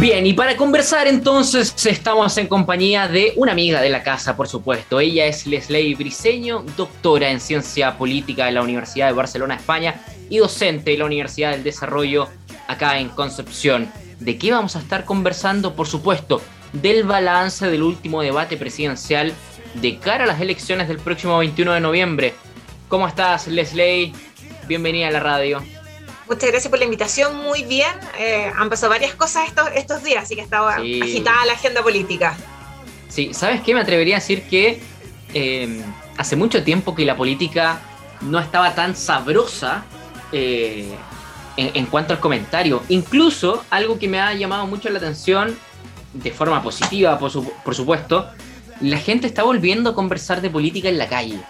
Bien, y para conversar entonces estamos en compañía de una amiga de la casa, por supuesto. Ella es Leslie Briseño, doctora en ciencia política de la Universidad de Barcelona, España, y docente de la Universidad del Desarrollo acá en Concepción. ¿De qué vamos a estar conversando? Por supuesto, del balance del último debate presidencial de cara a las elecciones del próximo 21 de noviembre. ¿Cómo estás, Leslie? Bienvenida a la radio. Muchas gracias por la invitación, muy bien. Eh, han pasado varias cosas estos, estos días, así que estaba agitada la agenda política. Sí, ¿sabes qué? Me atrevería a decir que eh, hace mucho tiempo que la política no estaba tan sabrosa eh, en, cuanto al comentario. Incluso algo que me ha llamado mucho la atención, de forma positiva, por, supuesto, la gente está volviendo a conversar de política en la calle.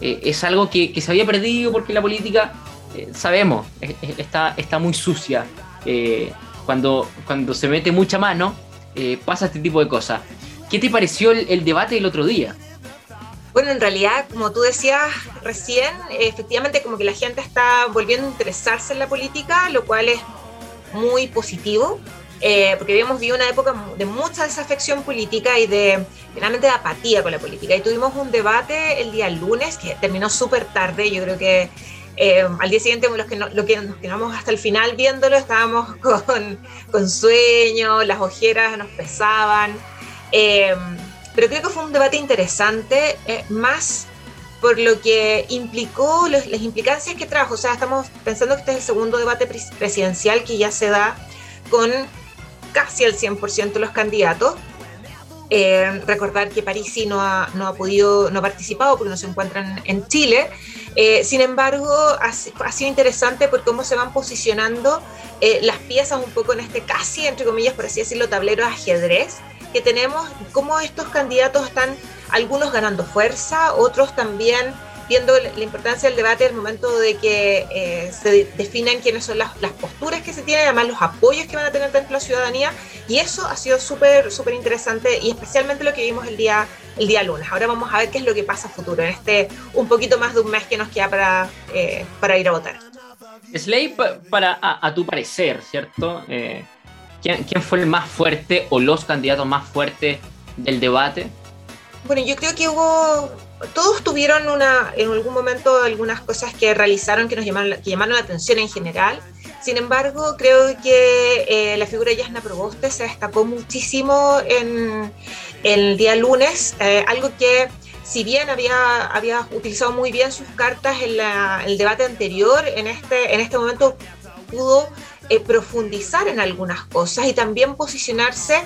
es algo que, que se había perdido porque la política eh, sabemos, está, está muy sucia. Eh, cuando, cuando se mete mucha mano, eh, pasa este tipo de cosas. ¿Qué te pareció el, debate del otro día? Bueno, en realidad, como tú decías recién, efectivamente como que la gente está volviendo a interesarse en la política, lo cual es muy positivo, porque habíamos vivido una época de mucha desafección política y de realmente de apatía con la política. Y tuvimos un debate el día lunes que terminó súper tarde, yo creo que eh, al día siguiente, los que, nos quedamos hasta el final viéndolo, estábamos con, con sueño, las ojeras nos pesaban. Eh, pero creo que fue un debate interesante, eh, más por lo que implicó, las implicancias que trajo. O sea, estamos pensando que este es el segundo debate presidencial que ya se da con casi el 100% de los candidatos. Recordar que París sí no ha, no ha podido, no ha participado porque no se encuentran en Chile. Eh, sin embargo, ha, sido interesante por cómo se van posicionando eh, las piezas un poco en este casi, entre comillas, por así decirlo, tablero de ajedrez que tenemos, cómo estos candidatos están, algunos ganando fuerza, otros también viendo la importancia del debate, el momento de que eh, se definan quiénes son las, posturas que se tienen, además los apoyos que van a tener dentro de la ciudadanía, y eso ha sido súper, súper interesante y especialmente lo que vimos el día, el día lunes. Ahora vamos a ver qué es lo que pasa a futuro, en este un poquito más de un mes que nos queda para, eh, para ir a votar. Slay, para, a, tu parecer, ¿cierto? Eh, ¿quién, ¿Quién fue el más fuerte o los candidatos más fuertes del debate? Bueno, yo creo que hubo todos tuvieron una, en algún momento algunas cosas que realizaron que nos llamaron, que llamaron la atención en general. Sin embargo, creo que eh, la figura de Yasna Proboste se destacó muchísimo en, el día lunes, eh, algo que si bien había, había utilizado muy bien sus cartas en el debate anterior, en este, en este momento pudo eh, profundizar en algunas cosas y también posicionarse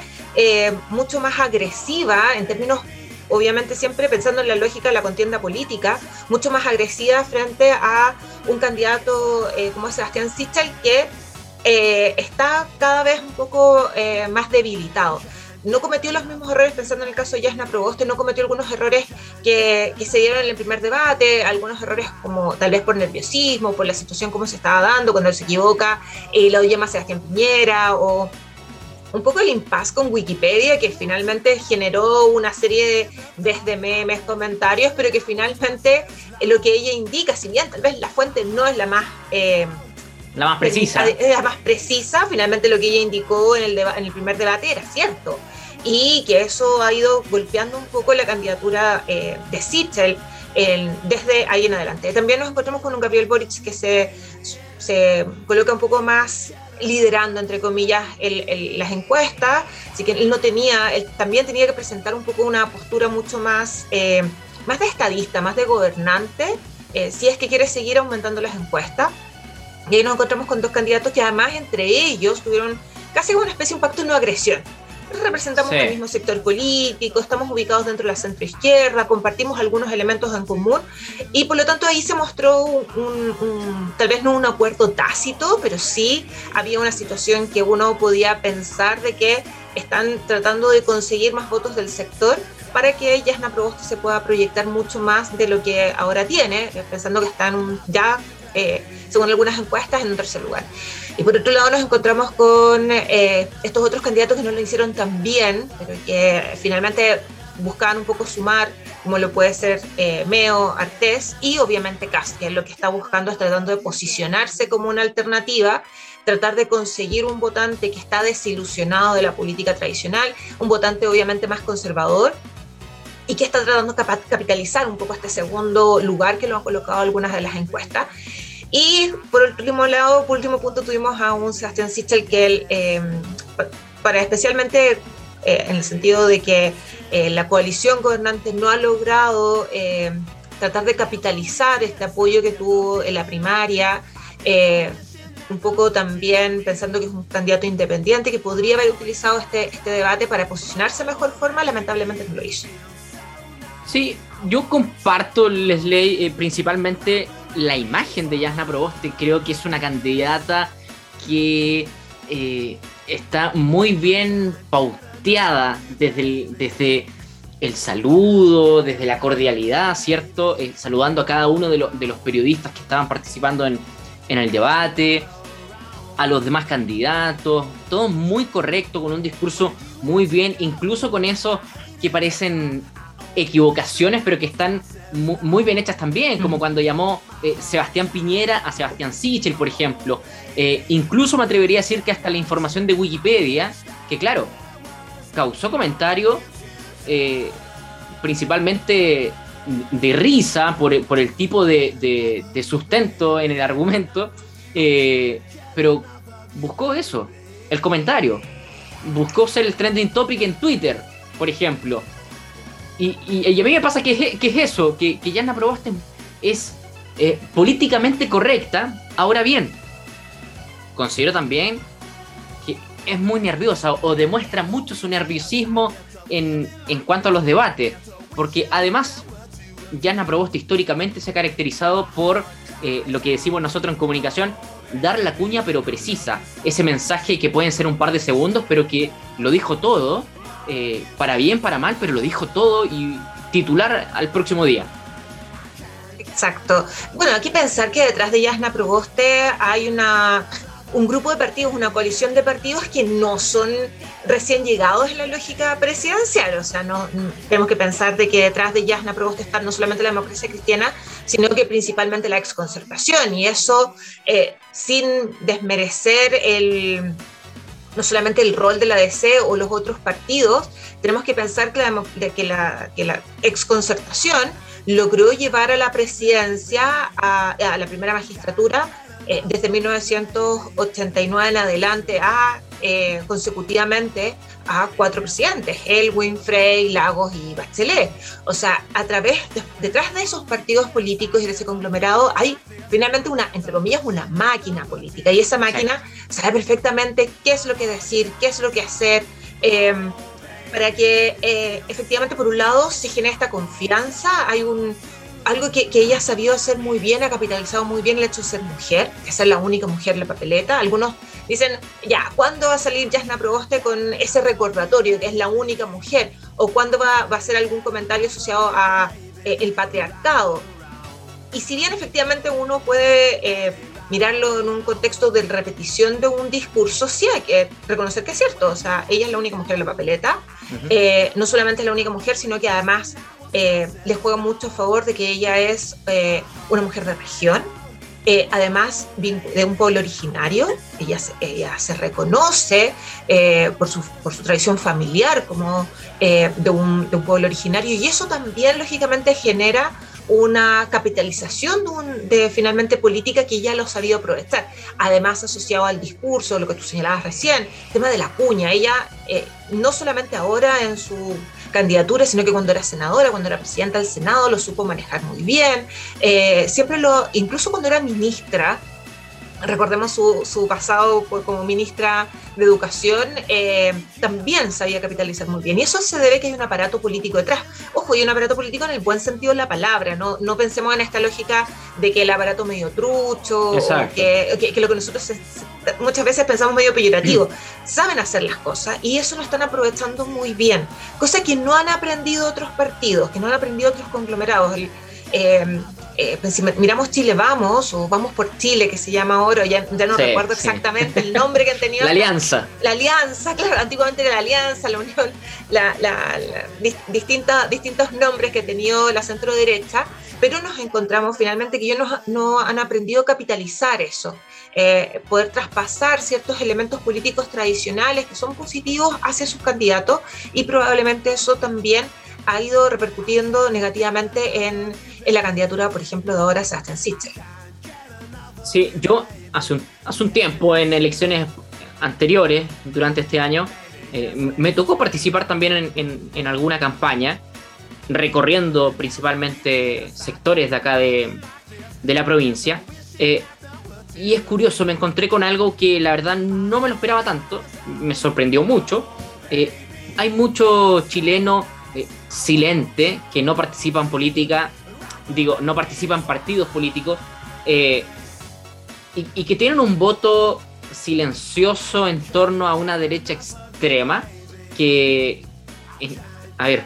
mucho más agresiva en términos obviamente siempre pensando en la lógica de la contienda política, mucho más agresiva frente a un candidato eh, como Sebastián Sichel que eh, está cada vez un poco eh, más debilitado. No cometió los mismos errores, pensando en el caso de Yasna Proboste, no cometió algunos errores que, que, se dieron en el primer debate, algunos errores como tal vez por nerviosismo, por la situación como se estaba dando, cuando se equivoca, y lo llama Sebastián Piñera, o un poco el impasse con Wikipedia, que finalmente generó una serie de, desde memes, comentarios, pero que finalmente eh, lo que ella indica, si bien tal vez la fuente no es la más... Eh, la más precisa. La más precisa, finalmente lo que ella indicó en el, en el primer debate era cierto. Y que eso ha ido golpeando un poco la candidatura eh, de Sichel desde ahí en adelante. También nos encontramos con un Gabriel Boric que se, se coloca un poco más liderando, entre comillas, las encuestas, así que él no tenía, él también tenía que presentar un poco una postura mucho más, eh, más de estadista, más de gobernante, eh, si es que quiere seguir aumentando las encuestas. Y ahí nos encontramos con dos candidatos que además entre ellos tuvieron casi una especie de un pacto de no agresión representamos el mismo sector político, estamos ubicados dentro de la centroizquierda, compartimos algunos elementos en común y por lo tanto ahí se mostró un, tal vez no un acuerdo tácito, pero sí había una situación que uno podía pensar de que están tratando de conseguir más votos del sector para que Yasna Proboste se pueda proyectar mucho más de lo que ahora tiene, pensando que están ya, eh, según algunas encuestas, en un tercer lugar. Y por otro lado nos encontramos con eh, estos otros candidatos que no lo hicieron tan bien, pero que finalmente buscaban un poco sumar, como lo puede ser eh, Meo, Artés y obviamente Cast, que es lo que está buscando, está tratando de posicionarse como una alternativa tratar de conseguir un votante que está desilusionado de la política tradicional, un votante obviamente más conservador y que está tratando de capitalizar un poco este segundo lugar que lo han colocado algunas de las encuestas. Y por último lado, por último punto, tuvimos a un Sebastián Sichel que él, eh, para especialmente eh, en el sentido de que eh, la coalición gobernante no ha logrado eh, tratar de capitalizar este apoyo que tuvo en la primaria, un poco también pensando que es un candidato independiente que podría haber utilizado este, este debate para posicionarse de mejor forma, lamentablemente no lo hizo. Sí, yo comparto, Leslie, principalmente la imagen de Yasna Proboste. Creo que es una candidata que está muy bien pautada desde el, desde el saludo, desde la cordialidad, ¿cierto? Eh, saludando a cada uno de, los periodistas que estaban participando en, el debate, a los demás candidatos, todo muy correcto, con un discurso muy bien, incluso con esos que parecen equivocaciones, pero que están muy, bien hechas también, como cuando llamó eh, Sebastián Piñera a Sebastián Sichel, por ejemplo. Eh, incluso me atrevería a decir que hasta la información de Wikipedia, que claro, causó comentarios eh, principalmente de risa por, el tipo de, sustento en el argumento, pero buscó eso, el comentario. Buscó ser el trending topic en Twitter, por ejemplo. Y, a mí me pasa que es, eso, que, que Yana Proboste es eh, políticamente correcta. Ahora bien, considero también es muy nerviosa o demuestra mucho su nerviosismo en, en cuanto a los debates, porque además Yana Proboste históricamente se ha caracterizado por eh, lo que decimos nosotros en comunicación, dar la cuña pero precisa, ese mensaje que pueden ser un par de segundos, pero que lo dijo todo, eh, para bien, para mal, pero lo dijo todo y titular al próximo día. Exacto. Bueno, hay que pensar que detrás de Yasna Proboste hay una un grupo de partidos, una coalición de partidos que no son recién llegados en la lógica presidencial. O sea, no, tenemos que pensar de que detrás de Yasna Provost está no solamente la democracia cristiana, sino que principalmente la exconcertación. Y eso sin desmerecer el, no solamente el rol de la DC o los otros partidos, tenemos que pensar que la, que la, que la exconcertación logró llevar a la presidencia, a, la primera magistratura, eh, desde 1989 en adelante a eh, consecutivamente a cuatro presidentes, Elwin, Frey, Lagos y Bachelet. O sea, a través, detrás de esos partidos políticos y de ese conglomerado hay finalmente una, entre comillas, una máquina política. Y esa máquina sabe perfectamente qué es lo que decir, qué es lo que hacer. Em, para que eh, efectivamente, por un lado, se genere esta confianza, hay un, algo que, ella ha sabido hacer muy bien, ha capitalizado muy bien el hecho de ser mujer, de ser la única mujer en la papeleta. Algunos dicen, ya, ¿cuándo va a salir Jasna Proboste con ese recordatorio que es la única mujer? ¿O cuándo va, a hacer algún comentario asociado a eh, el patriarcado? Y si bien efectivamente uno puede eh, mirarlo en un contexto de repetición de un discurso, sí hay que reconocer que es cierto. O sea, ella es la única mujer en la papeleta. Eh, no solamente es la única mujer, sino que además eh, le juega mucho a favor de que ella es eh, una mujer de región, eh, además de un pueblo originario, ella ella se reconoce por, su, por, su, tradición familiar como de un, de, un, pueblo originario y eso también lógicamente genera una capitalización de, finalmente política que ya lo ha sabido aprovechar. Además, asociado al discurso, lo que tú señalabas recién, el tema de la cuña. Ella, eh, no solamente ahora en su candidatura, sino que cuando era senadora, cuando era presidenta del Senado, lo supo manejar muy bien. Eh, siempre lo, incluso cuando era ministra, recordemos su, su pasado como ministra de Educación, eh, también sabía capitalizar muy bien. Y eso se debe que hay un aparato político detrás. Ojo, hay un aparato político en el buen sentido de la palabra, no, no pensemos en esta lógica de que el aparato medio trucho, que, que, lo que nosotros muchas veces pensamos medio peyorativo. Saben hacer las cosas y eso lo están aprovechando muy bien. Cosa que no han aprendido otros partidos, que no han aprendido otros conglomerados. Eh, eh, pues si miramos Chile Vamos o Vamos por Chile, que se llama ahora, ya, ya no recuerdo exactamente el nombre que han tenido. la Alianza. La Alianza, claro, antiguamente era la Alianza, la Unión, la, distintos nombres que ha tenido la centro derecha, pero nos encontramos finalmente que ellos no, han aprendido a capitalizar eso. Eh, poder traspasar ciertos elementos políticos tradicionales que son positivos hacia sus candidatos y probablemente eso también ha ido repercutiendo negativamente en, en la candidatura, por ejemplo, de ahora Sebastián Sichel. Sí, yo hace un, hace un tiempo en elecciones anteriores, durante este año, eh, me tocó participar también en, en, alguna campaña, recorriendo principalmente sectores de acá de, de la provincia. Eh, y es curioso, me encontré con algo que la verdad no me lo esperaba tanto, me sorprendió mucho. Eh, hay mucho chileno silente que no participa en política, digo, no participa en partidos políticos, y, y que tienen un voto silencioso en torno a una derecha extrema que, a ver,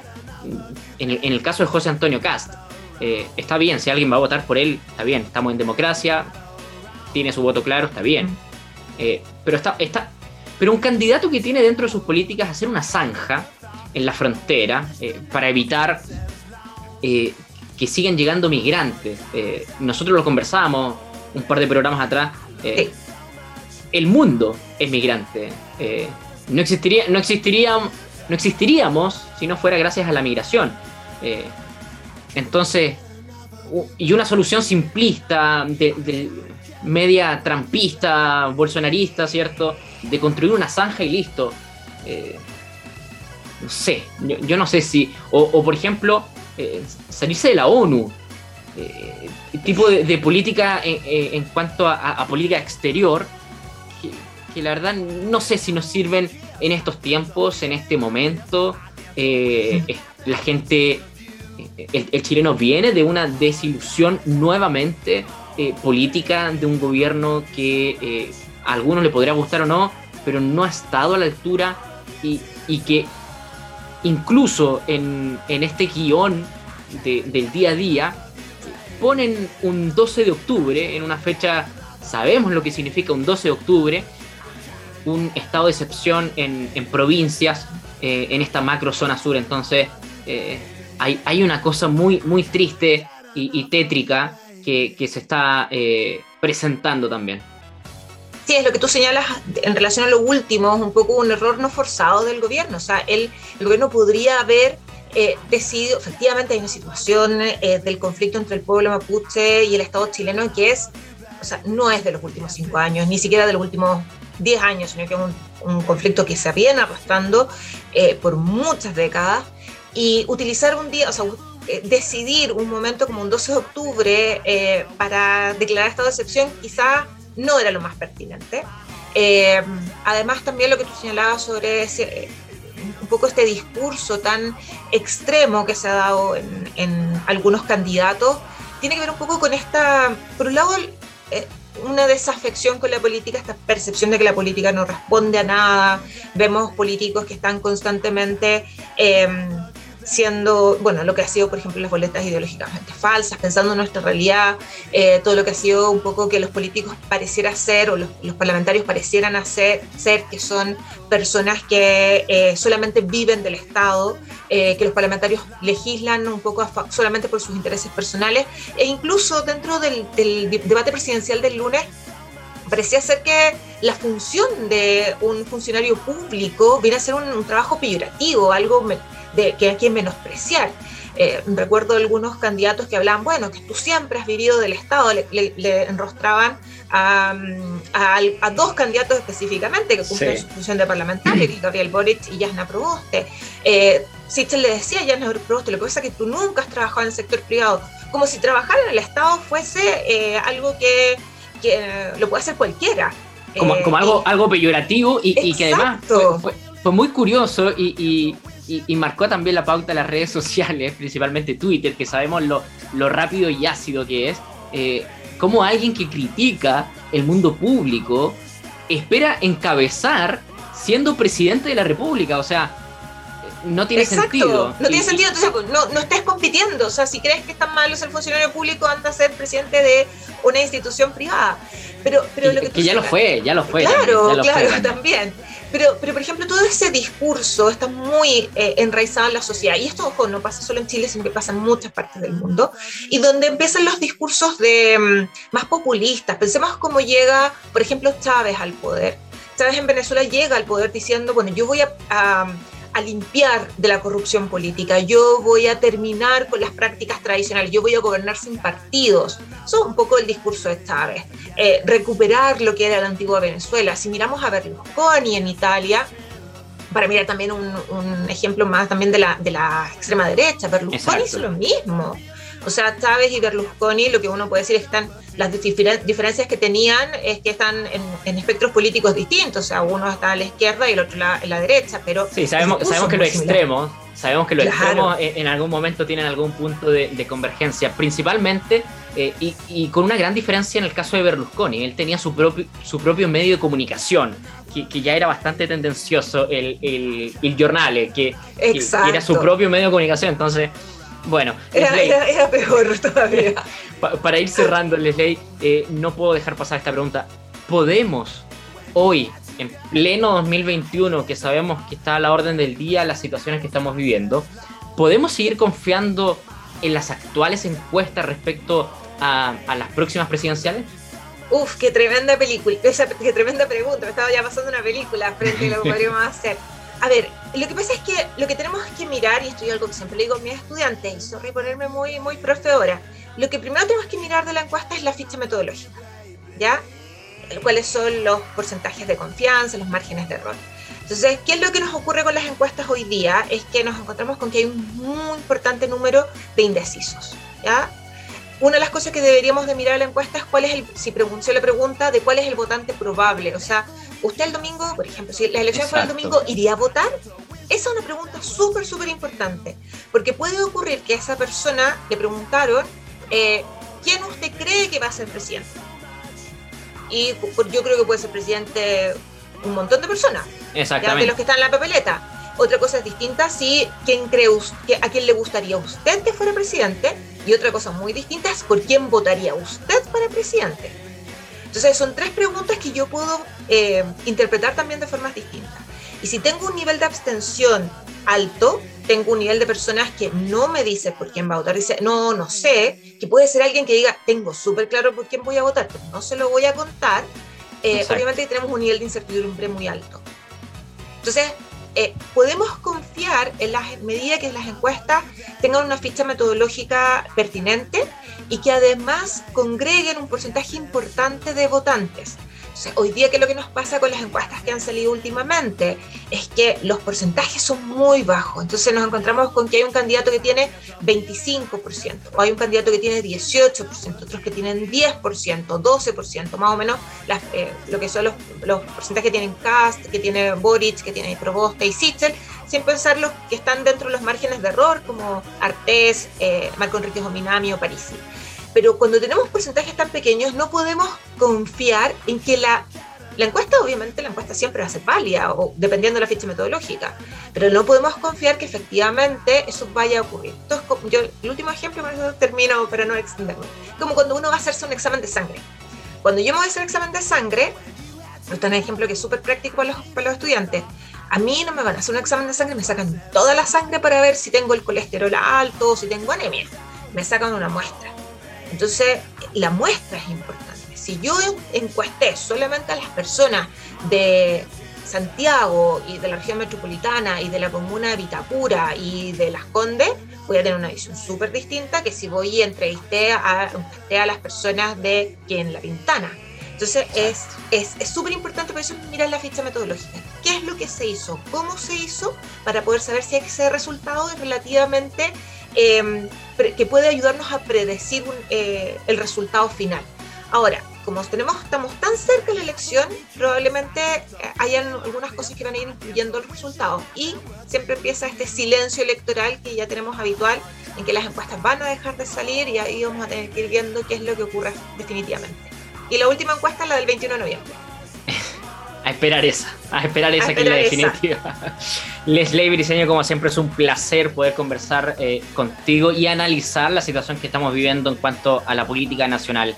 en el, caso de José Antonio Cast, eh, está bien, si alguien va a votar por él, está bien, estamos en democracia, tiene su voto claro, está bien. Eh, pero, está, está, pero un candidato que tiene dentro de sus políticas hacer una zanja en la frontera eh, para evitar que sigan llegando migrantes. nosotros lo conversábamos un par de programas atrás el mundo es migrante. Eh, no, existiría, no, existiría, no existiríamos si no fuera gracias a la migración. Eh, entonces, y una solución simplista, de, media trampista, bolsonarista, ¿cierto? De construir una zanja y listo. Eh, no sé, yo, no sé si. O, por ejemplo, salirse de la ONU. tipo de, política en, cuanto a, política exterior que la verdad no sé si nos sirven en estos tiempos, en este momento. Eh, la gente, el, chileno viene de una desilusión nuevamente eh, política de un gobierno que eh, a algunos le podría gustar o no, pero no ha estado a la altura y, que incluso en, este guion del día a día ponen un 12 de octubre en una fecha, sabemos lo que significa un 12 de octubre, un estado de excepción en, provincias, eh, en esta macro zona sur. Entonces, eh, hay, una cosa muy, muy triste y, tétrica que, se está eh, presentando también. Sí, es lo que tú señalas en relación a lo último, es un poco un error no forzado del gobierno. O sea, el, el gobierno podría haber decidido, efectivamente hay una situación del conflicto entre el pueblo mapuche y el Estado chileno que es, o sea, no es de los últimos cinco años, ni siquiera de los últimos 10 años, sino que es un, conflicto que se viene arrastrando eh, por muchas décadas. Y utilizar un día, o sea, eh, decidir un momento como un 12 de octubre eh, para declarar estado de excepción quizá no era lo más pertinente. además, también lo que tú señalabas sobre un poco este discurso tan extremo que se ha dado en, algunos candidatos, tiene que ver un poco con esta, por un lado, una desafección con la política, esta percepción de que la política no responde a nada. Vemos políticos que están constantemente em, siendo, bueno, lo que ha sido, por ejemplo, las boletas ideológicamente falsas, pensando en nuestra realidad, eh, todo lo que ha sido un poco que los políticos parecieran ser, o los, parlamentarios parecieran hacer, ser, que son personas que eh, solamente viven del Estado, eh, que los parlamentarios legislan un poco solamente por sus intereses personales, e incluso dentro del, debate presidencial del lunes, parecía ser que la función de un funcionario público viene a ser un, un trabajo peyorativo, algo de que hay que menospreciar. Eh, recuerdo algunos candidatos que hablaban, bueno, que tú siempre has vivido del Estado, le, enrostraban a, dos candidatos específicamente que cumplen su función de parlamentario, que es Gabriel Boric y Jasna Proboste. Eh, Sichel le decía a Jasna Proboste, lo que pasa es que tú nunca has trabajado en el sector privado, como si trabajar en el Estado fuese eh, algo que, lo puede hacer cualquiera. Como, como algo, algo peyorativo y, que además fue, muy curioso y y, marcó también la pauta de las redes sociales, principalmente Twitter, que sabemos lo, lo rápido y ácido que es, eh, como alguien que critica el mundo público espera encabezar siendo presidente de la República. O sea, no tiene sentido. No tiene sentido, entonces pues, no, no estés compitiendo. O sea, si crees que es tan malo ser funcionario público, anda a ser presidente de una institución privada. Pero, pero lo que, ya lo fue, ya lo fue. Claro, claro, también. Pero, pero, por ejemplo, todo ese discurso está muy eh, enraizado en la sociedad. Y esto, ojo, no pasa solo en Chile, sino que pasa en muchas partes del mundo. Y donde empiezan los discursos de, mm, más populistas. Pensemos cómo llega, por ejemplo, Chávez al poder. Chávez en Venezuela llega al poder diciendo, bueno, yo voy a a limpiar de la corrupción política, yo voy a terminar con las prácticas tradicionales, yo voy a gobernar sin partidos. Eso es un poco el discurso de Chávez. Eh, recuperar lo que era la antigua Venezuela. Si miramos a Berlusconi en Italia, para mirar también un, ejemplo más también de la, de la extrema derecha, Berlusconi hizo lo mismo. O sea, Chávez y Berlusconi, lo que uno puede decir es que están, las diferencias que tenían es que están en, espectros políticos distintos. O sea, uno está a la izquierda y el otro a la derecha, pero... Sí, sabemos, sabemos que los extremos, sabemos que los extremos en, algún momento tienen algún punto de, convergencia, principalmente eh, y, con una gran diferencia en el caso de Berlusconi. Él tenía su propio, su propio medio de comunicación, que, ya era bastante tendencioso, el, el, el Giornale, que, que, era su propio medio de comunicación. Entonces, bueno, era, peor todavía. para ir cerrando, Leslie, eh, no puedo dejar pasar esta pregunta. ¿Podemos hoy, en pleno 2021, que sabemos que está a la orden del día las situaciones que estamos viviendo, ¿podemos seguir confiando en las actuales encuestas respecto a, las próximas presidenciales? Uf, qué tremenda película, qué tremenda pregunta. Me estaba ya pasando una película frente a lo que podríamos hacer. A ver, lo que pasa es que lo que tenemos que mirar, y esto es algo que siempre le digo a mis estudiantes, y sorry ponerme muy, muy profe ahora, lo que primero tenemos que mirar de la encuesta es la ficha metodológica, ¿ya? ¿Cuáles son los porcentajes de confianza, los márgenes de error? Entonces, ¿qué es lo que nos ocurre con las encuestas hoy día? Es que nos encontramos con que hay un muy importante número de indecisos, ¿ya? Una de las cosas que deberíamos de mirar en la encuesta es cuál es el, si se le pregunta de cuál es el votante probable, o sea, usted el domingo, por ejemplo, si la elección fuera el domingo, ¿iría a votar? Esa es una pregunta súper, súper importante, porque puede ocurrir que a esa persona le preguntaron, eh, ¿quién usted cree que va a ser presidente? Y yo creo que puede ser presidente un montón de personas, Exactamente. de los que están en la papeleta. Otra cosa es distinta si quién cree usted, a quién le gustaría usted que fuera presidente y otra cosa muy distinta es por quién votaría usted para presidente. Entonces son tres preguntas que yo puedo eh, interpretar también de formas distintas. Y si tengo un nivel de abstención alto, tengo un nivel de personas que no me dice por quién va a votar, dice, no, no sé, que puede ser alguien que diga, tengo súper claro por quién voy a votar, pero no se lo voy a contar, eh, obviamente tenemos un nivel de incertidumbre muy alto. Entonces, eh, podemos confiar en las medidas que las encuestas tengan una ficha metodológica pertinente y que además congreguen un porcentaje importante de votantes hoy día, ¿qué es lo que nos pasa con las encuestas que han salido últimamente? Es que los porcentajes son muy bajos. Entonces nos encontramos con que hay un candidato que tiene 25%, o hay un candidato que tiene 18%, otros que tienen 10%, 12%, más o menos eh, lo que son los, porcentajes que tienen Cast, que tiene Boric, que tiene Proboste y Sichel, sin pensar los que están dentro de los márgenes de error, como Artés, eh, Marco Enrique Ominami o Parisi. Pero cuando tenemos porcentajes tan pequeños, no podemos confiar en que la, encuesta, obviamente, la encuesta siempre va a ser válida, o dependiendo de la ficha metodológica, pero no podemos confiar que efectivamente eso vaya a ocurrir. Entonces, yo, el último ejemplo, termino para no extenderme, como cuando uno va a hacerse un examen de sangre. Cuando yo me voy a hacer un examen de sangre, esto es un ejemplo que es súper práctico para los, para los estudiantes, a mí no me van a hacer un examen de sangre, me sacan toda la sangre para ver si tengo el colesterol alto o si tengo anemia. Me sacan una muestra. Entonces, la muestra es importante. Si yo encuesté solamente a las personas de Santiago y de la región metropolitana y de la comuna de Vitacura y de Las Condes, voy a tener una visión súper distinta que si voy y entrevisté a, a las personas de quien La Pintana. Entonces es súper es, importante por eso mirar la ficha metodológica. ¿Qué es lo que se hizo? ¿Cómo se hizo? Para poder saber si ese resultado es relativamente Em, que puede ayudarnos a predecir eh, el resultado final. Ahora, como tenemos, estamos tan cerca de la elección, probablemente eh, hayan algunas cosas que van a ir incluyendo el resultado. Y siempre empieza este silencio electoral que ya tenemos habitual, en que las encuestas van a dejar de salir y ahí vamos a tener que ir viendo qué es lo que ocurre definitivamente. Y la última encuesta es la del 21 de noviembre. A esperar esa, a esperar esa que es la definitiva. Leslie Briseño, como siempre, es un placer poder conversar eh, contigo y analizar la situación que estamos viviendo en cuanto a la política nacional.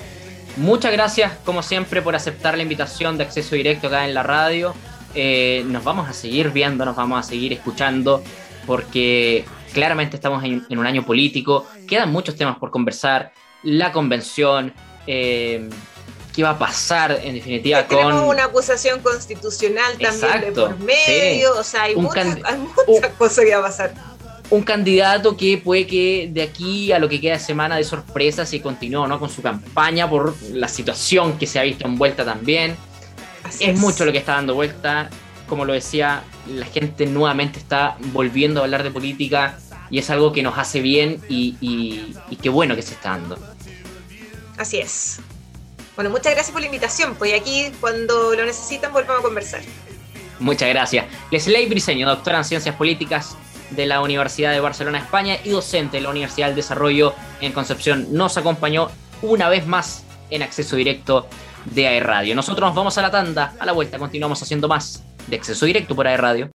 Muchas gracias, como siempre, por aceptar la invitación de acceso directo acá en la radio. Eh, nos vamos a seguir viendo, nos vamos a seguir escuchando, porque claramente estamos en, un año político, quedan muchos temas por conversar, la convención, eh, qué va a pasar en definitiva con... Tenemos una acusación constitucional también de por medio, o sea, hay muchas, cosas que va a pasar. Un candidato que puede que de aquí a lo que queda de semana de sorpresa si continúa ¿no? con su campaña por la situación que se ha visto envuelta también. es, mucho lo que está dando vuelta. Como lo decía, la gente nuevamente está volviendo a hablar de política y es algo que nos hace bien y, y qué bueno que se está dando. Así es. Bueno, muchas gracias por la invitación, pues aquí cuando lo necesitan volvamos a conversar. Muchas gracias. Leslie Briseño, doctora en Ciencias Políticas de la Universidad de Barcelona, España y docente de la Universidad del Desarrollo en Concepción, nos acompañó una vez más en acceso directo de AE Radio. Nosotros nos vamos a la tanda, a la vuelta continuamos haciendo más de acceso directo por AE Radio.